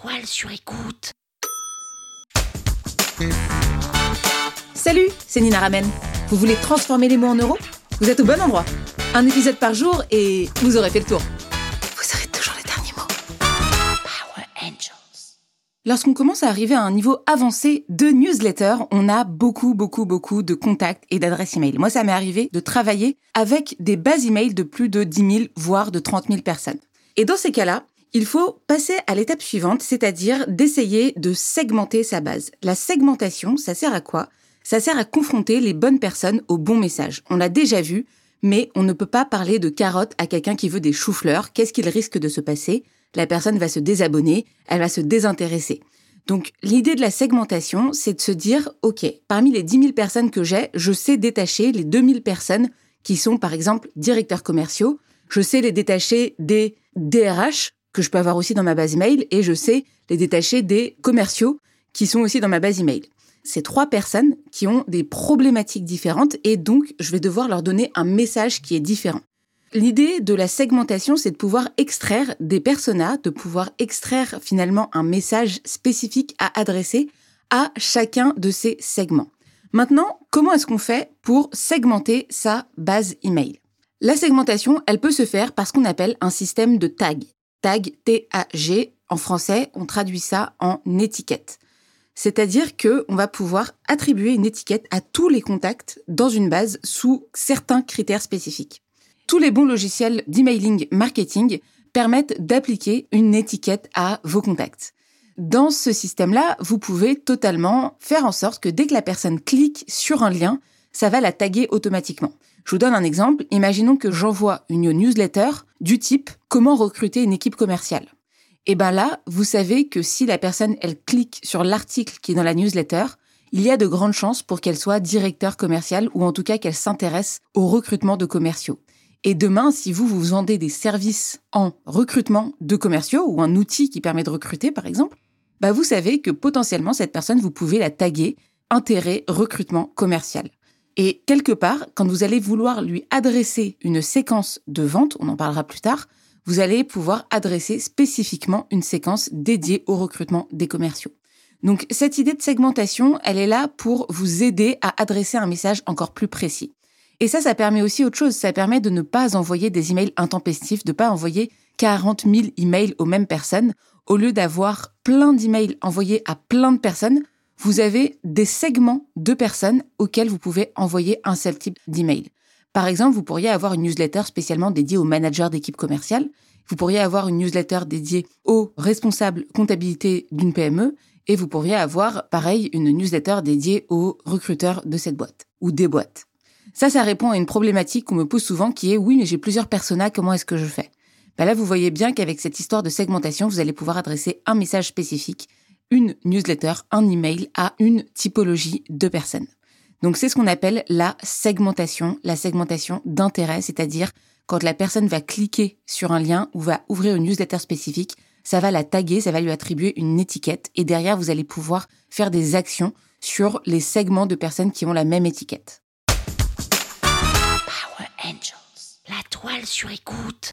toile sur écoute. Salut, c'est Nina Ramen. Vous voulez transformer les mots en euros? Vous êtes au bon endroit. Un épisode par jour et vous aurez fait le tour. Vous aurez toujours les derniers mots. Power Angels. Lorsqu'on commence à arriver à un niveau avancé de newsletter, on a beaucoup, beaucoup, beaucoup de contacts et d'adresses email. Moi, ça m'est arrivé de travailler avec des bases email de plus de 10 000, voire de 30 000 personnes. Et dans ces cas-là, il faut passer à l'étape suivante, c'est-à-dire d'essayer de segmenter sa base. La segmentation, ça sert à quoi? Ça sert à confronter les bonnes personnes aux bons messages. On l'a déjà vu, mais on ne peut pas parler de carottes à quelqu'un qui veut des choux-fleurs. Qu'est-ce qu'il risque de se passer? La personne va se désabonner, elle va se désintéresser. Donc l'idée de la segmentation, c'est de se dire, OK, parmi les 10 000 personnes que j'ai, je sais détacher les 2000 personnes qui sont par exemple directeurs commerciaux, je sais les détacher des DRH que je peux avoir aussi dans ma base email et je sais les détacher des commerciaux qui sont aussi dans ma base email. C'est trois personnes qui ont des problématiques différentes et donc je vais devoir leur donner un message qui est différent. L'idée de la segmentation, c'est de pouvoir extraire des personas, de pouvoir extraire finalement un message spécifique à adresser à chacun de ces segments. Maintenant, comment est-ce qu'on fait pour segmenter sa base email? La segmentation, elle peut se faire par ce qu'on appelle un système de tag. Tag T-A-G, en français, on traduit ça en étiquette. C'est-à-dire que on va pouvoir attribuer une étiquette à tous les contacts dans une base sous certains critères spécifiques. Tous les bons logiciels d'emailing marketing permettent d'appliquer une étiquette à vos contacts. Dans ce système-là, vous pouvez totalement faire en sorte que dès que la personne clique sur un lien, ça va la taguer automatiquement. Je vous donne un exemple. Imaginons que j'envoie une newsletter du type comment recruter une équipe commerciale. Et ben là, vous savez que si la personne, elle clique sur l'article qui est dans la newsletter, il y a de grandes chances pour qu'elle soit directeur commercial ou en tout cas qu'elle s'intéresse au recrutement de commerciaux. Et demain, si vous vous vendez des services en recrutement de commerciaux ou un outil qui permet de recruter par exemple, bah vous savez que potentiellement cette personne, vous pouvez la taguer intérêt recrutement commercial. Et quelque part, quand vous allez vouloir lui adresser une séquence de vente, on en parlera plus tard, vous allez pouvoir adresser spécifiquement une séquence dédiée au recrutement des commerciaux. Donc cette idée de segmentation, elle est là pour vous aider à adresser un message encore plus précis. Et ça, ça permet aussi autre chose. Ça permet de ne pas envoyer des emails intempestifs, de ne pas envoyer 40 000 emails aux mêmes personnes. Au lieu d'avoir plein d'emails envoyés à plein de personnes, vous avez des segments de personnes auxquelles vous pouvez envoyer un seul type d'email. Par exemple, vous pourriez avoir une newsletter spécialement dédiée aux managers d'équipe commerciale. Vous pourriez avoir une newsletter dédiée aux responsables comptabilité d'une PME. Et vous pourriez avoir, pareil, une newsletter dédiée aux recruteurs de cette boîte ou des boîtes. Ça, ça répond à une problématique qu'on me pose souvent qui est oui, mais j'ai plusieurs personas, comment est-ce que je fais? Ben Là, vous voyez bien qu'avec cette histoire de segmentation, vous allez pouvoir adresser un message spécifique, une newsletter, un email à une typologie de personnes. Donc c'est ce qu'on appelle la segmentation, la segmentation d'intérêt, c'est-à-dire quand la personne va cliquer sur un lien ou va ouvrir une newsletter spécifique, ça va la taguer, ça va lui attribuer une étiquette et derrière vous allez pouvoir faire des actions sur les segments de personnes qui ont la même étiquette. Power Angels. La toile sur écoute.